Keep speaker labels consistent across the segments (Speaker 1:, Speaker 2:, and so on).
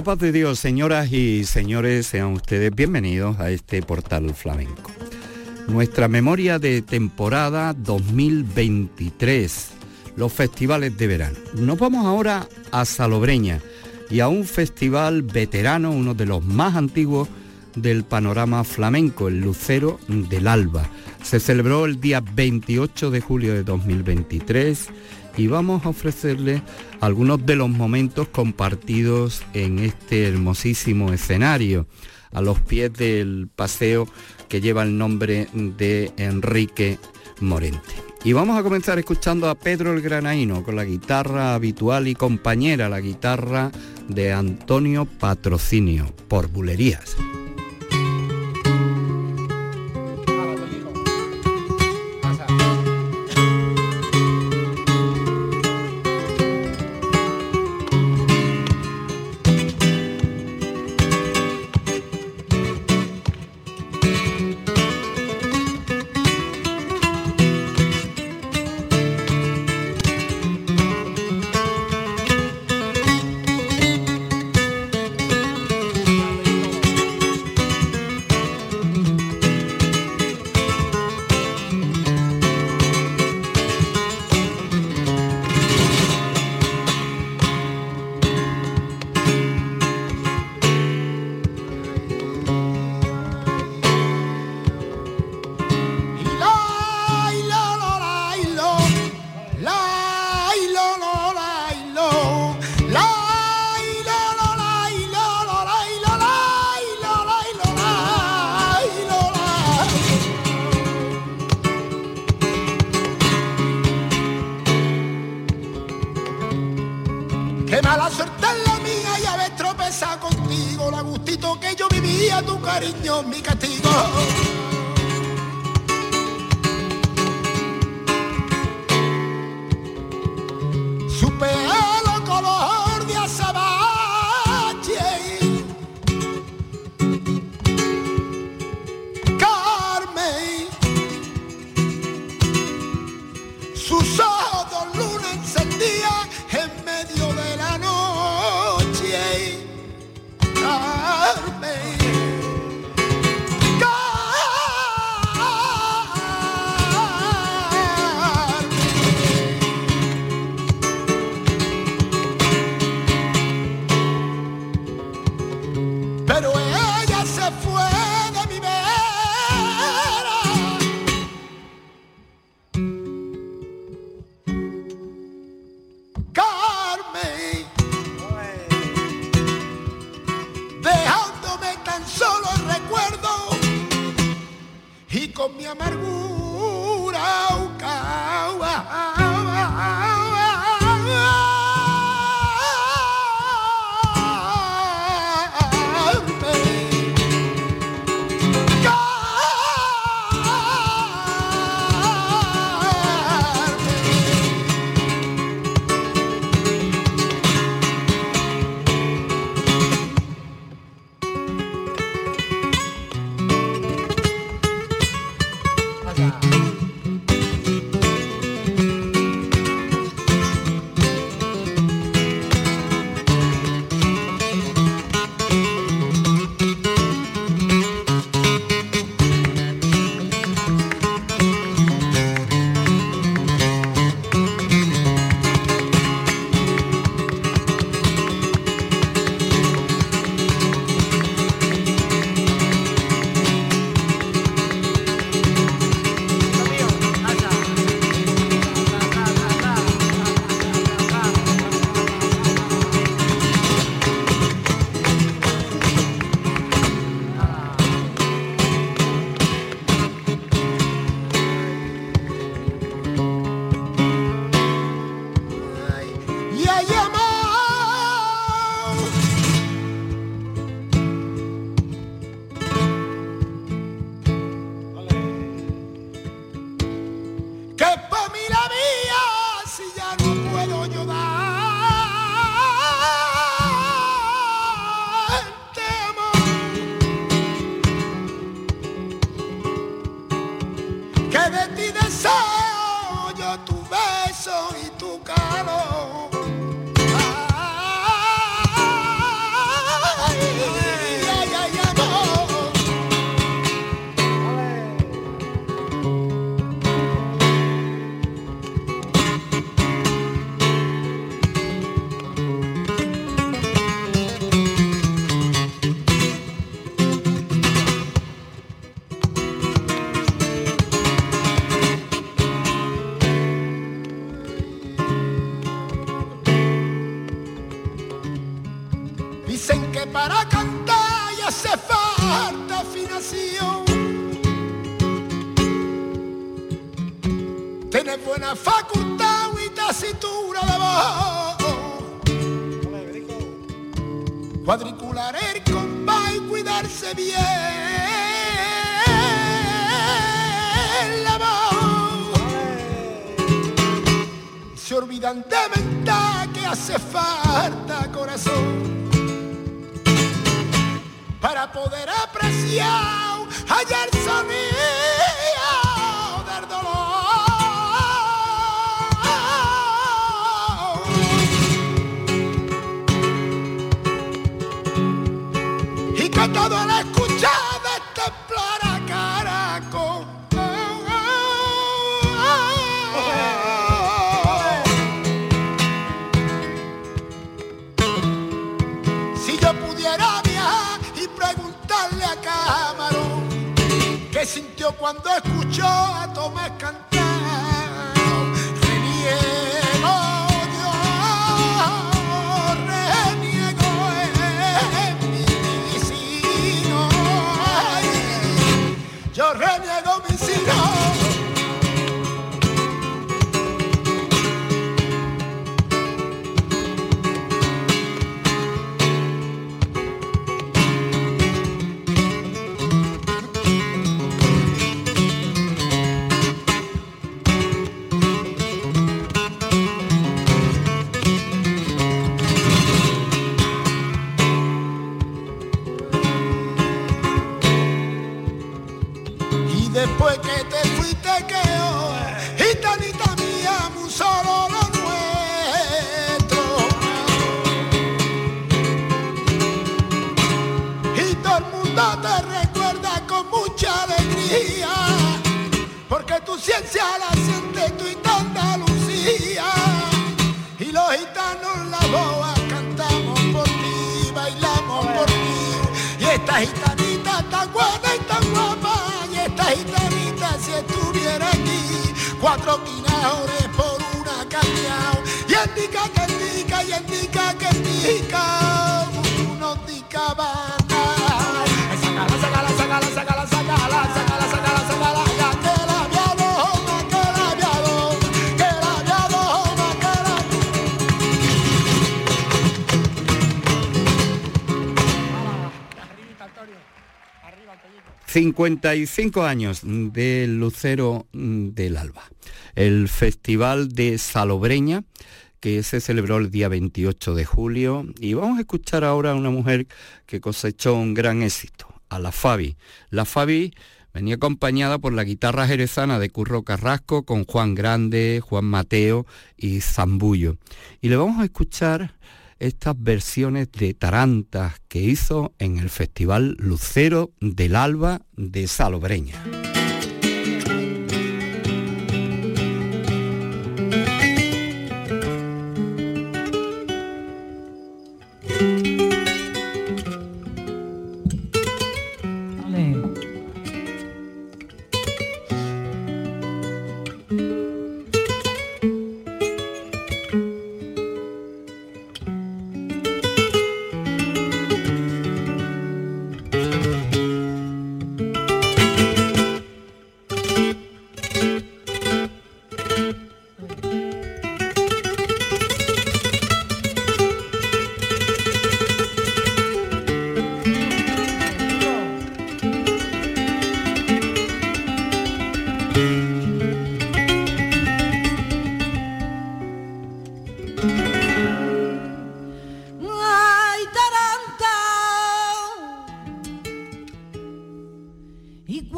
Speaker 1: la paz de Dios, señoras y señores, sean ustedes bienvenidos a este portal flamenco. Nuestra memoria de temporada 2023, los festivales de verano. Nos vamos ahora a Salobreña y a un festival veterano, uno de los más antiguos del panorama flamenco, el Lucero del Alba. Se celebró el día 28 de julio de 2023 y vamos a ofrecerle algunos de los momentos compartidos en este hermosísimo escenario, a los pies del paseo que lleva el nombre de Enrique Morente. Y vamos a comenzar escuchando a Pedro el Granaíno con la guitarra habitual y compañera, la guitarra de Antonio Patrocinio, por Bulerías. Todo la escuchada explora caraco. Si yo pudiera viajar y preguntarle a Camarón qué sintió cuando escuchó a Tomás cantar.
Speaker 2: Cincuenta y cinco años del Lucero del Alba. El Festival de Salobreña que se celebró el día 28 de julio y vamos a escuchar ahora a una mujer que cosechó un gran éxito, a la Fabi. La Fabi venía acompañada por la guitarra jerezana de Curro Carrasco con Juan Grande, Juan Mateo y Zambullo. Y le vamos a escuchar estas versiones de tarantas que hizo en el Festival Lucero del Alba de Salobreña.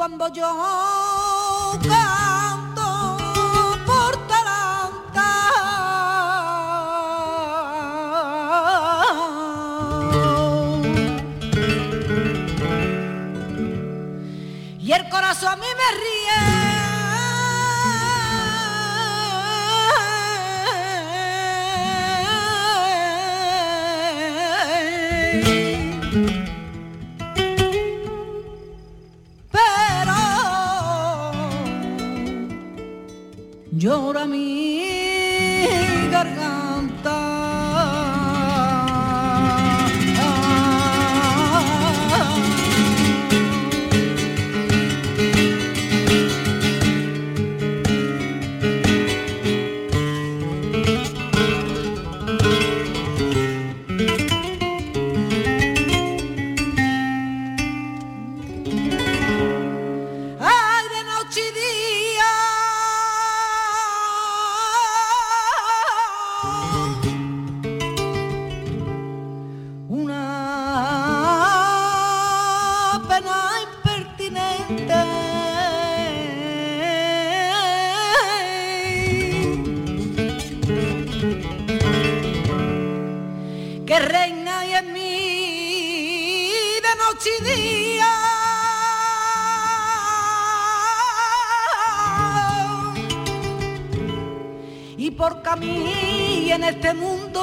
Speaker 3: cuando yo canto por Taranta. Y el corazón a mí me ríe.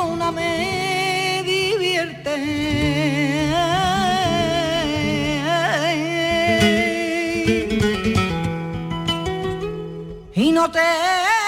Speaker 3: Una me divierte. Y no tengo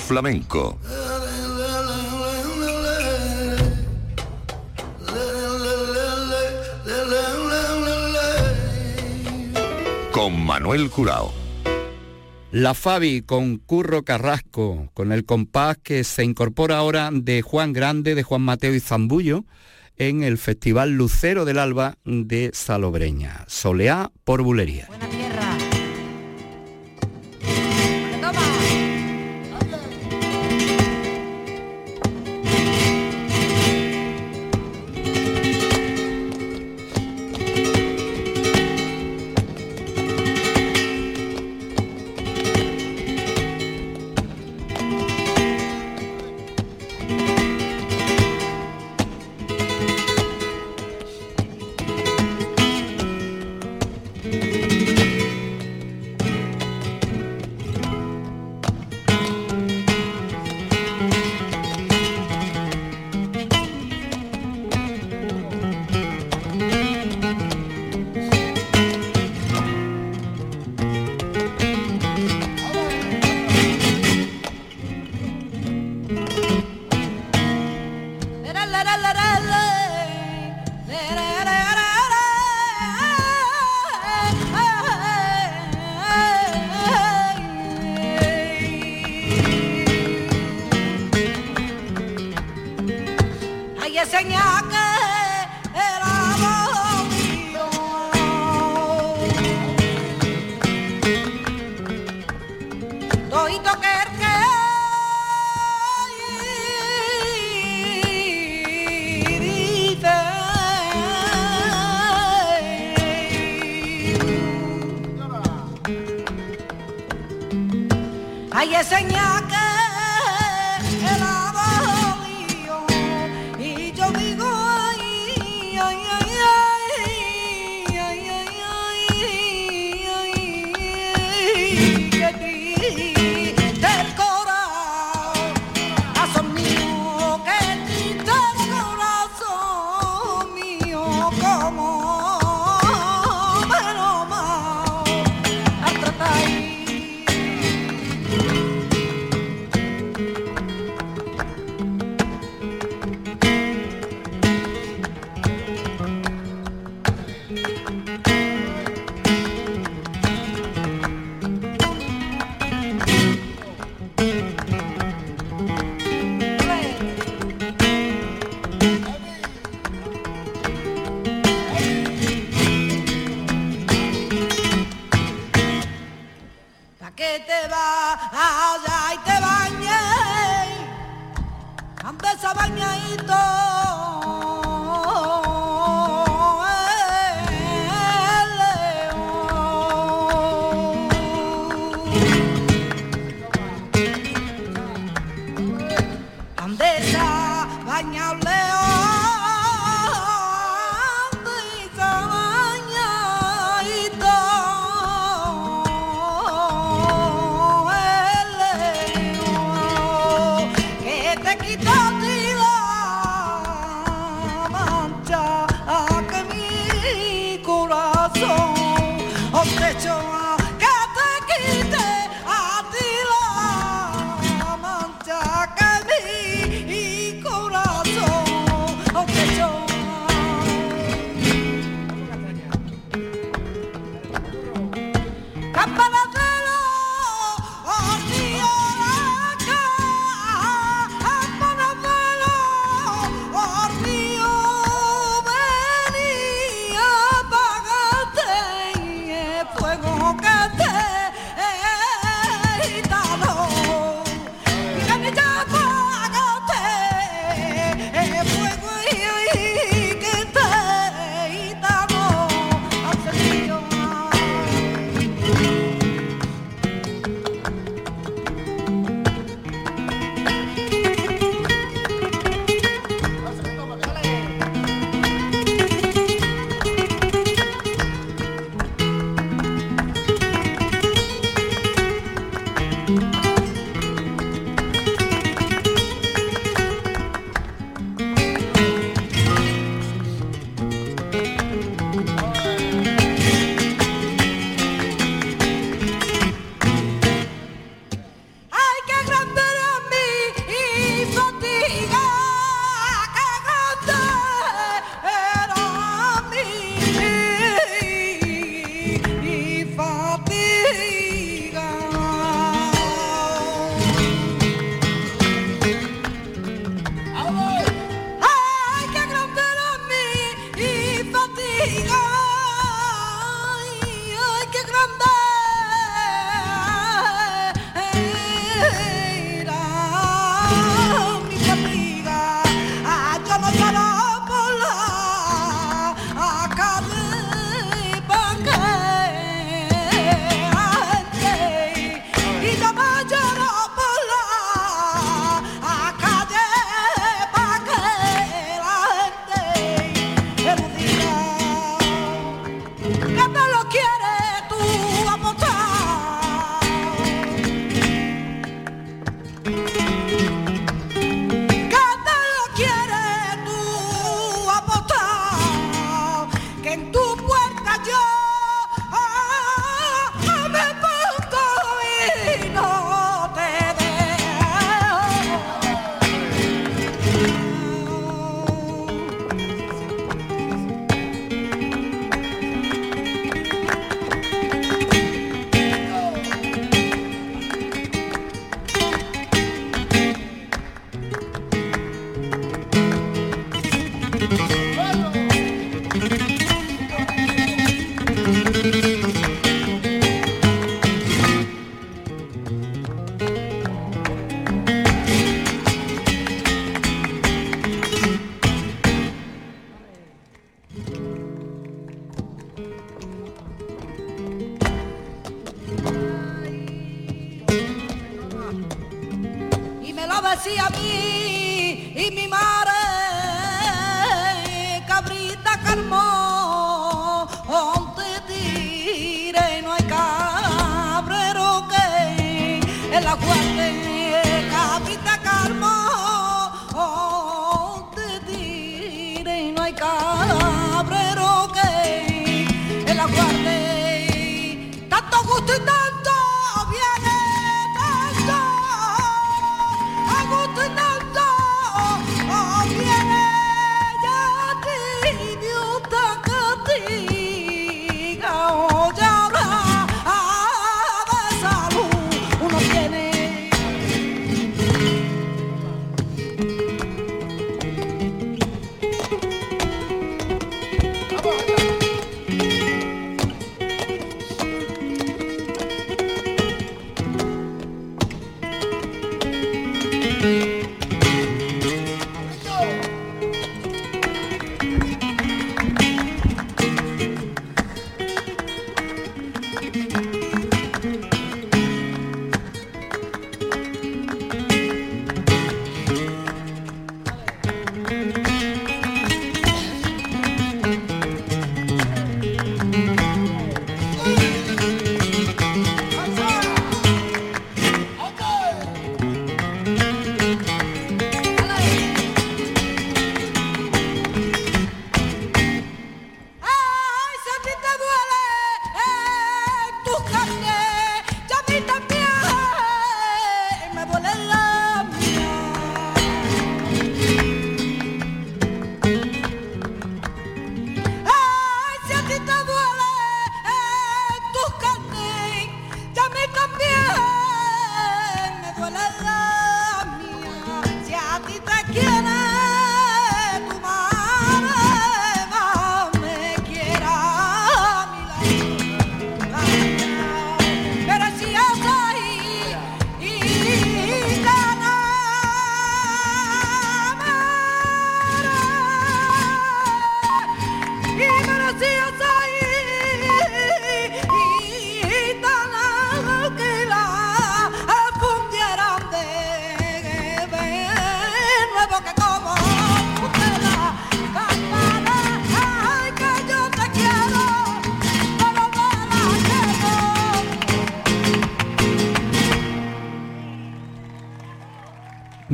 Speaker 4: Flamenco con Manuel Curao.
Speaker 3: La Fabi con Curro Carrasco, con el compás que se incorpora ahora de Juan Grande, de Juan Mateo y Zambullo en el Festival Lucero del Alba de Salobreña. Soleá por Bulería. enseña que el amor mío. Doy toquer que vive. Ay, enseña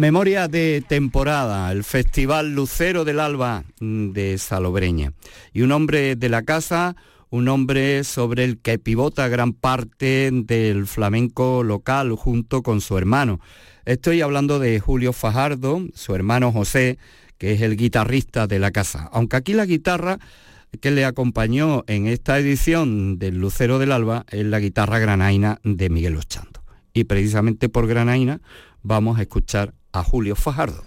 Speaker 2: Memoria de temporada, el Festival Lucero del Alba de Salobreña. Y un hombre de la casa, un hombre sobre el que pivota gran parte del flamenco local junto con su hermano. Estoy hablando de Julio Fajardo, su hermano José, que es el guitarrista de la casa. Aunque aquí la guitarra que le acompañó en esta edición del Lucero del Alba es la guitarra granaina de Miguel Ochando. Y precisamente por granaina vamos a escuchar a Julio Fajardo.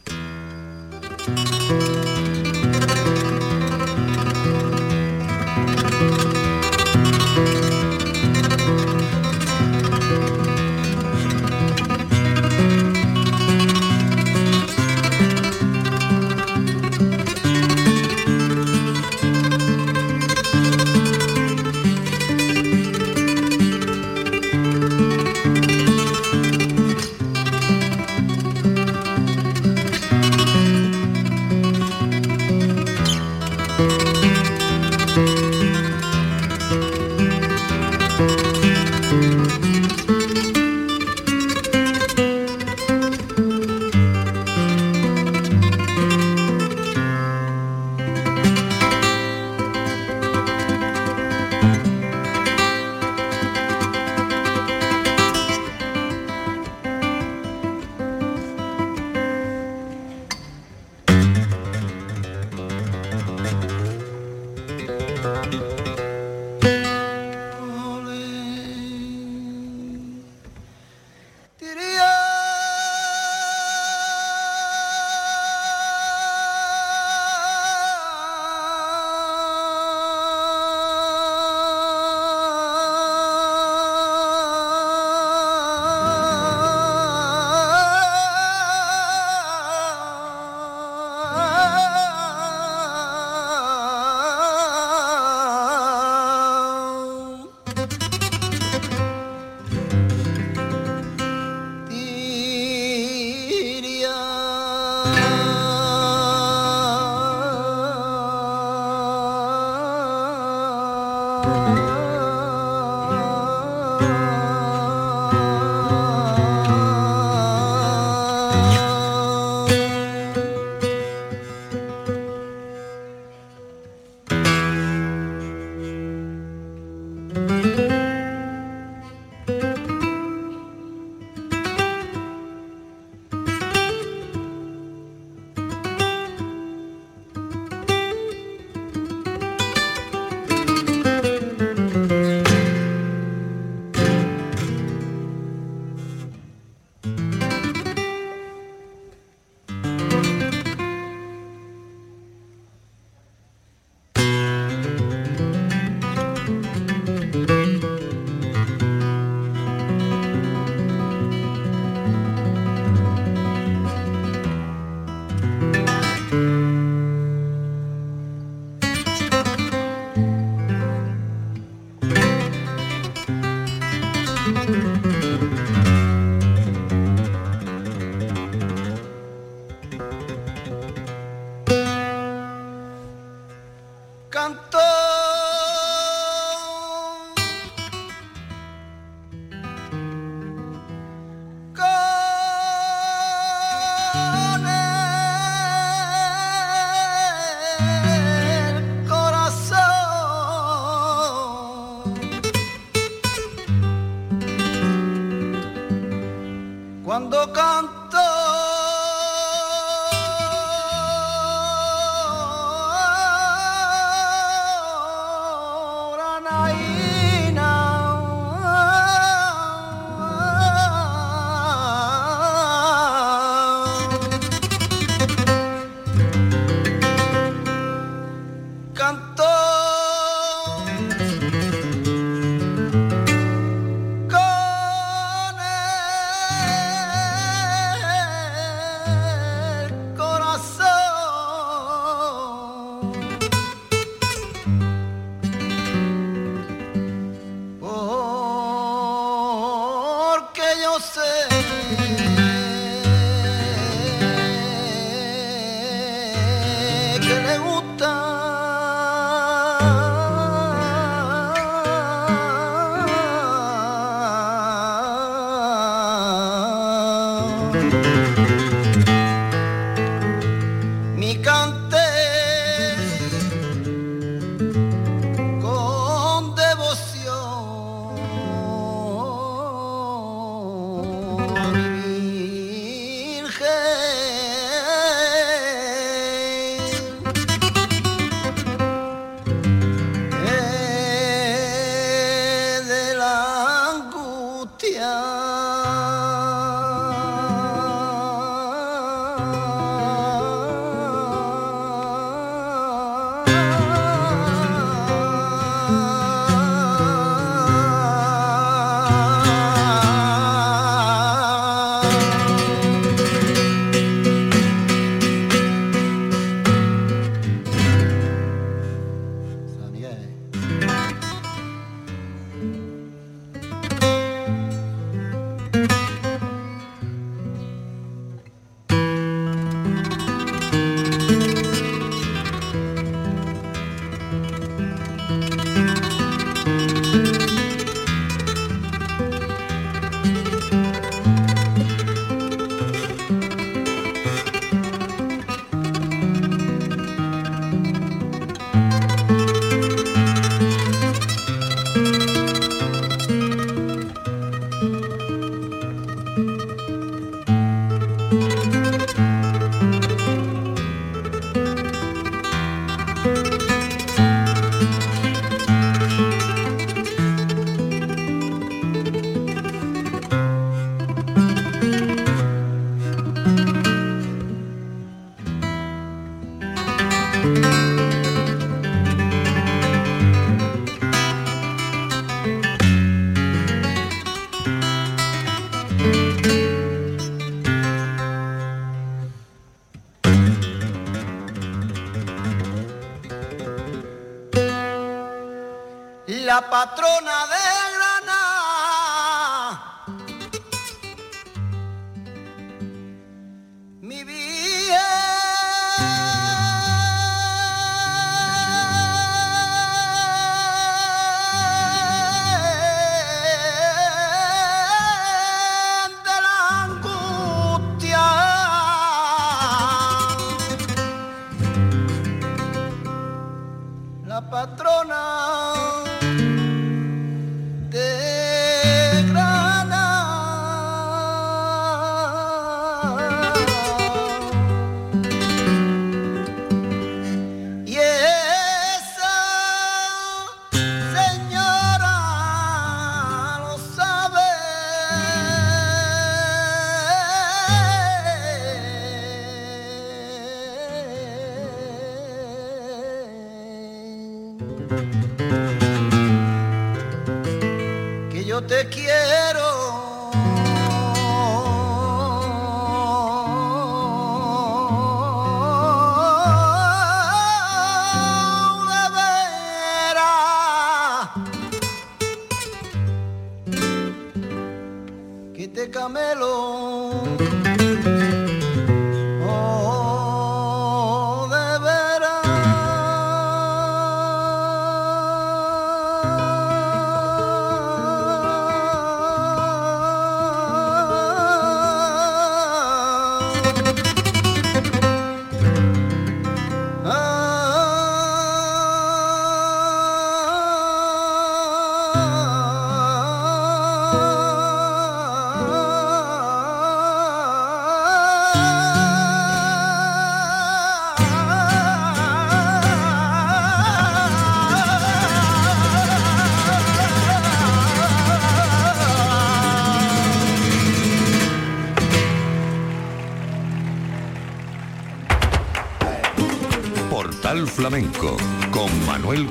Speaker 4: Flamenco con Manuel.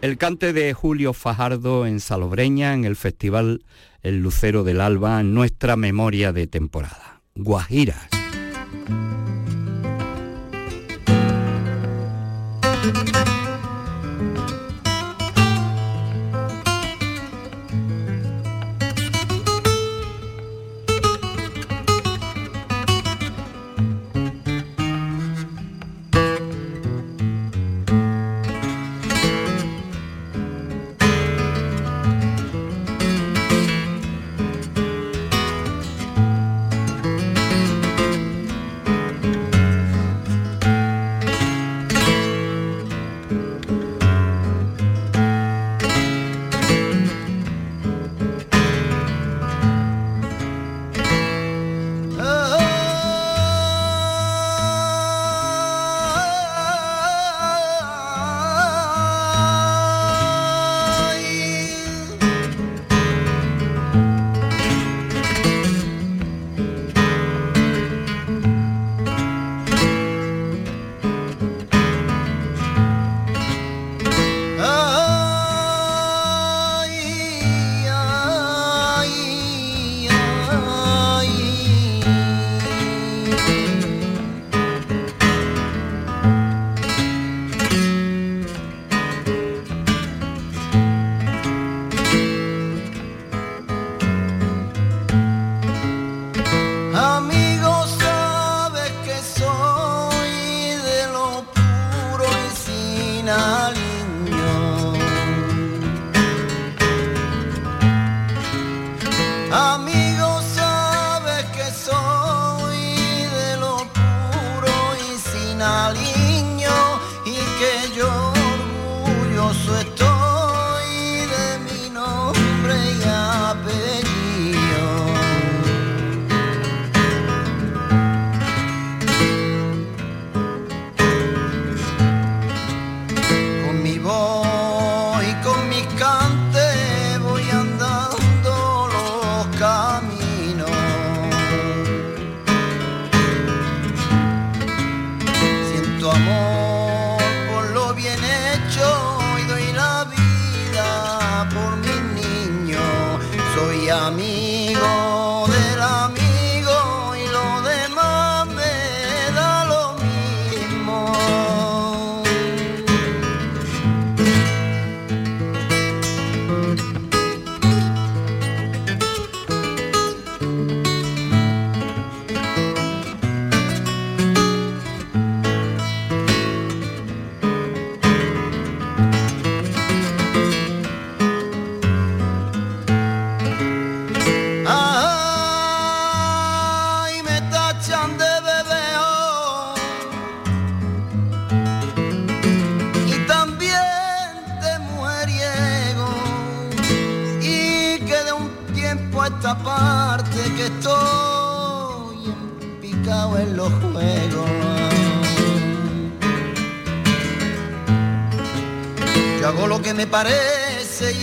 Speaker 5: El cante de Julio Fajardo en Salobreña en el festival El Lucero del Alba, nuestra memoria de temporada. Guajiras.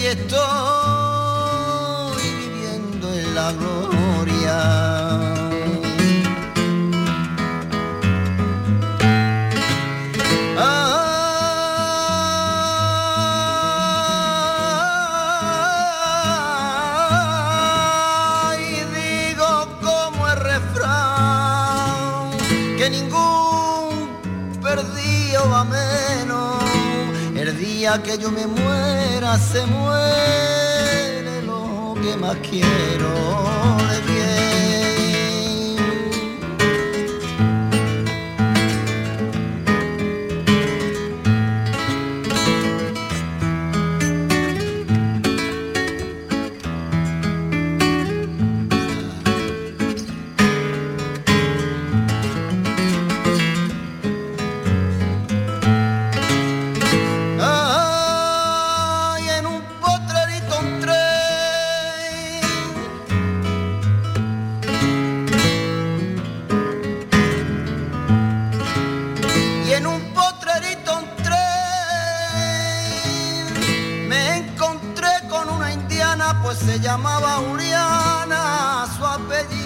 Speaker 6: Y estoy viviendo en la gloria. que yo me
Speaker 5: pues se llamaba Juliana su apellido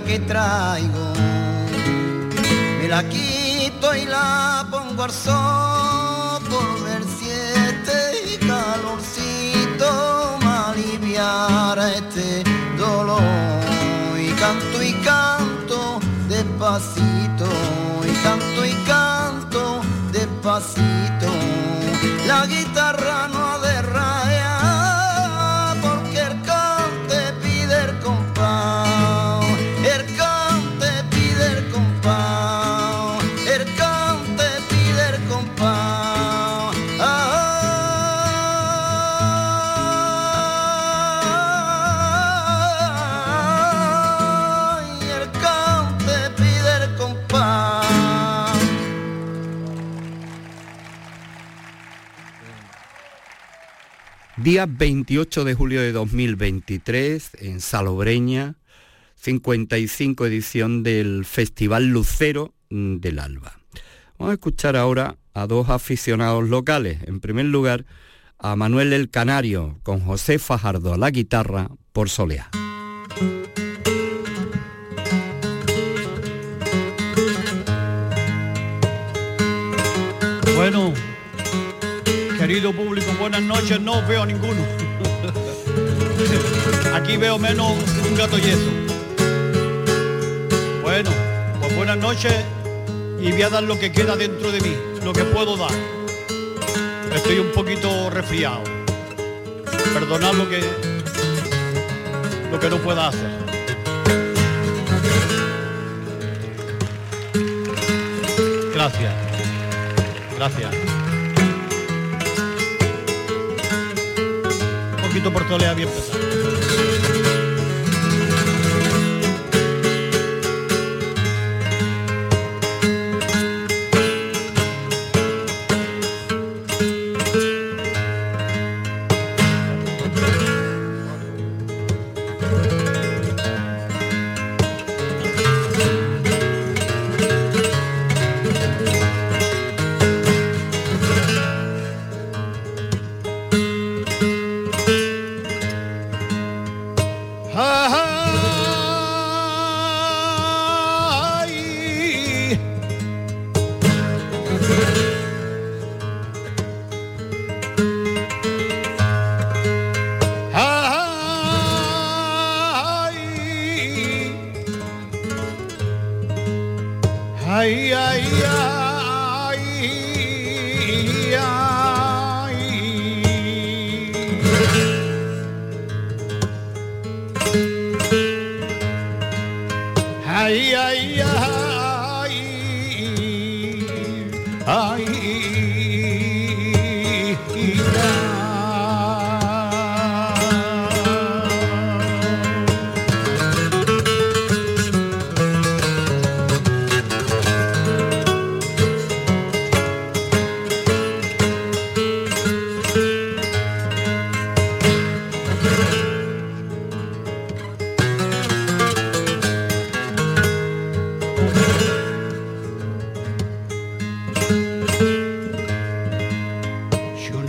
Speaker 5: que traigo. Me la quito y la pongo al sol por ver si este calorcito me aliviara este dolor. Y canto y canto despacito y canto y canto despacito. La guitarra
Speaker 2: Día 28 de julio de 2023 en Salobreña, 55 edición del Festival Lucero mm, del Alba. Vamos a escuchar ahora a dos aficionados locales. En primer lugar, a Manuel el Canario con José Fajardo a la guitarra por Soleá.
Speaker 7: Bueno, querido público, buenas noches. No veo ninguno. Aquí veo menos un gato yeso. Bueno, pues buenas noches y voy a dar lo que queda dentro de mí, lo que puedo dar. Estoy un poquito resfriado. Perdonad lo que lo que no pueda hacer. Gracias. Gracias. Un poquito por tolea bien pesado.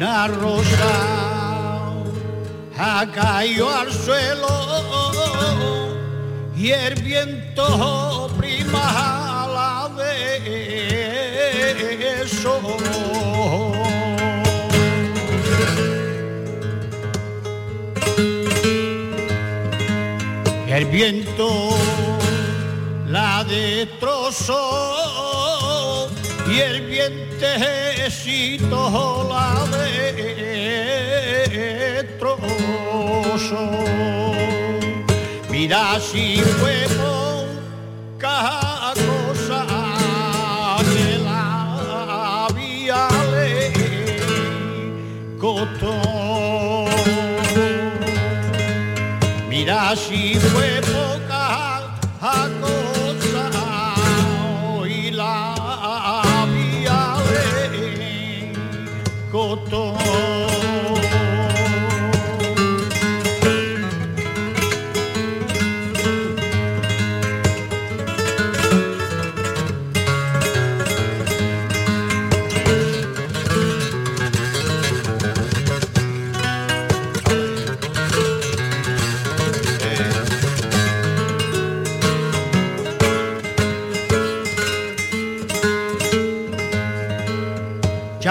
Speaker 7: Una rosa caído al suelo y el viento prima la de. El viento la destrozó y el vientecito la destrozó. Mira si fue poca cosa que la había le costó. Mira si fue poca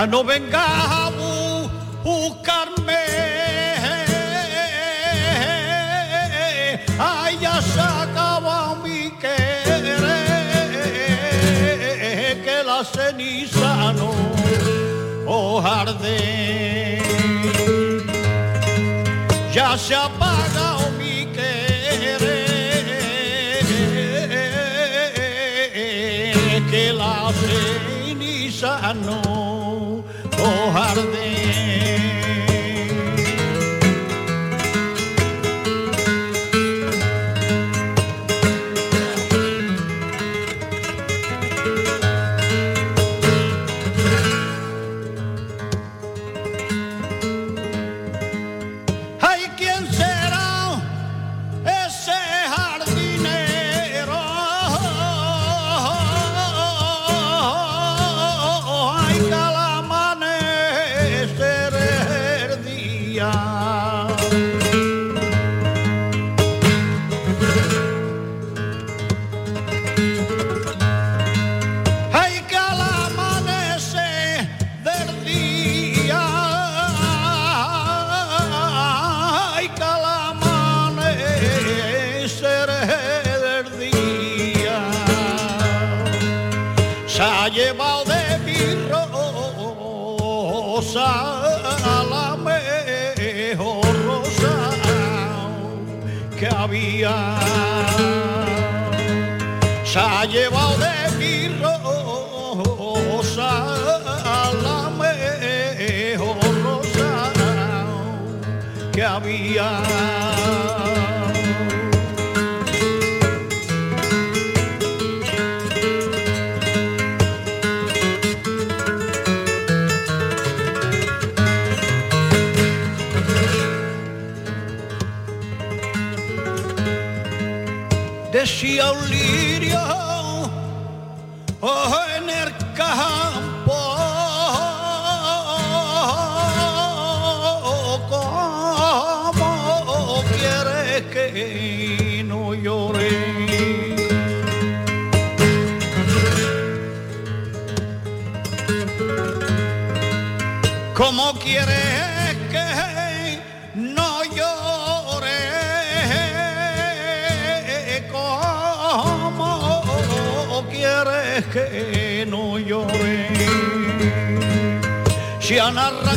Speaker 7: No vengas a bu- buscarme. Ay, ya se acaba mi querer. Que la ceniza no os arde. Ya se ha había. Decía un Se han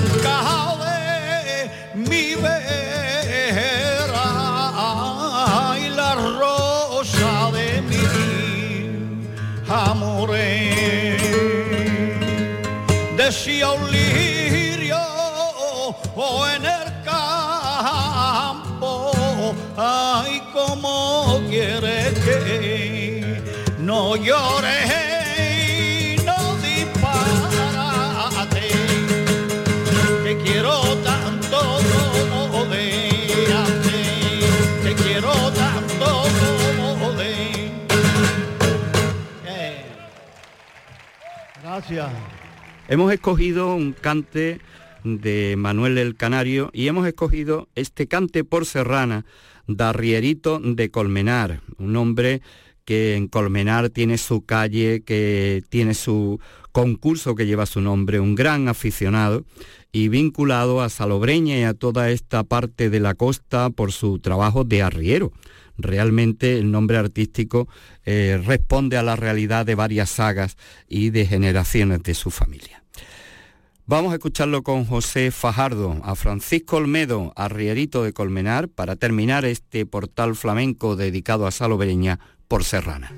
Speaker 2: Hemos escogido un cante de Manuel el Canario y hemos escogido este cante por serrana de Arrierito de Colmenar, un hombre que en Colmenar tiene su calle, que tiene su concurso que lleva su nombre, un gran aficionado y vinculado a Salobreña y a toda esta parte de la costa por su trabajo de arriero. Realmente el nombre artístico eh, responde a la realidad de varias sagas y de generaciones de su familia. Vamos a escucharlo con José Fajardo, a Francisco Olmedo, arrierito de Colmenar, para terminar este portal flamenco dedicado a Salobreña por Serrana.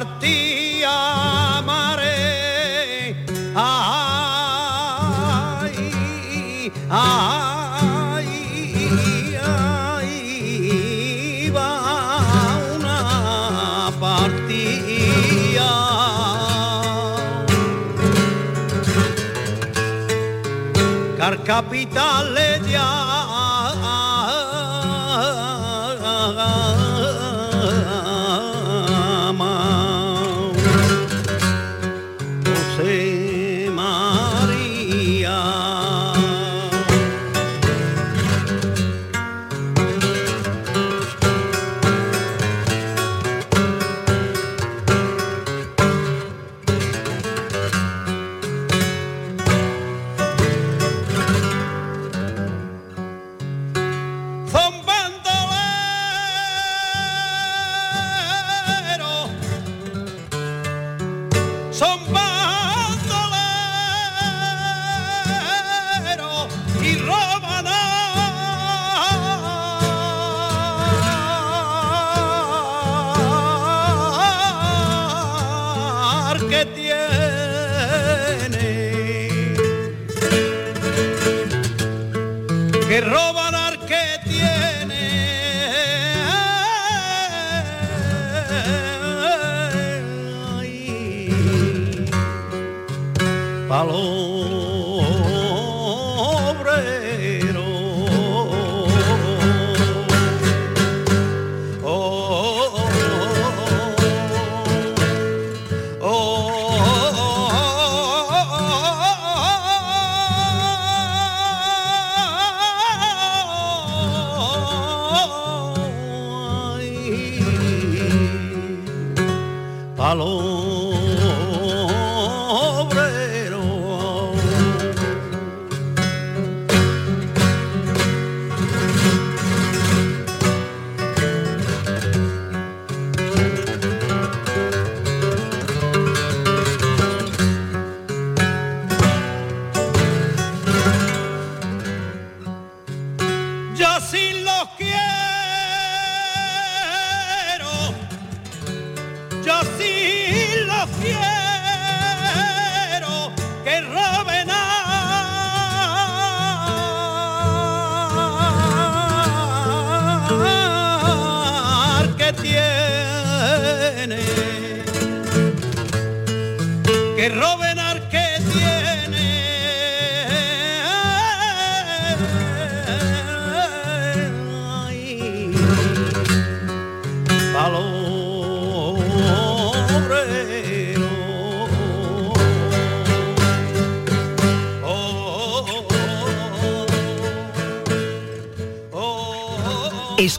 Speaker 7: A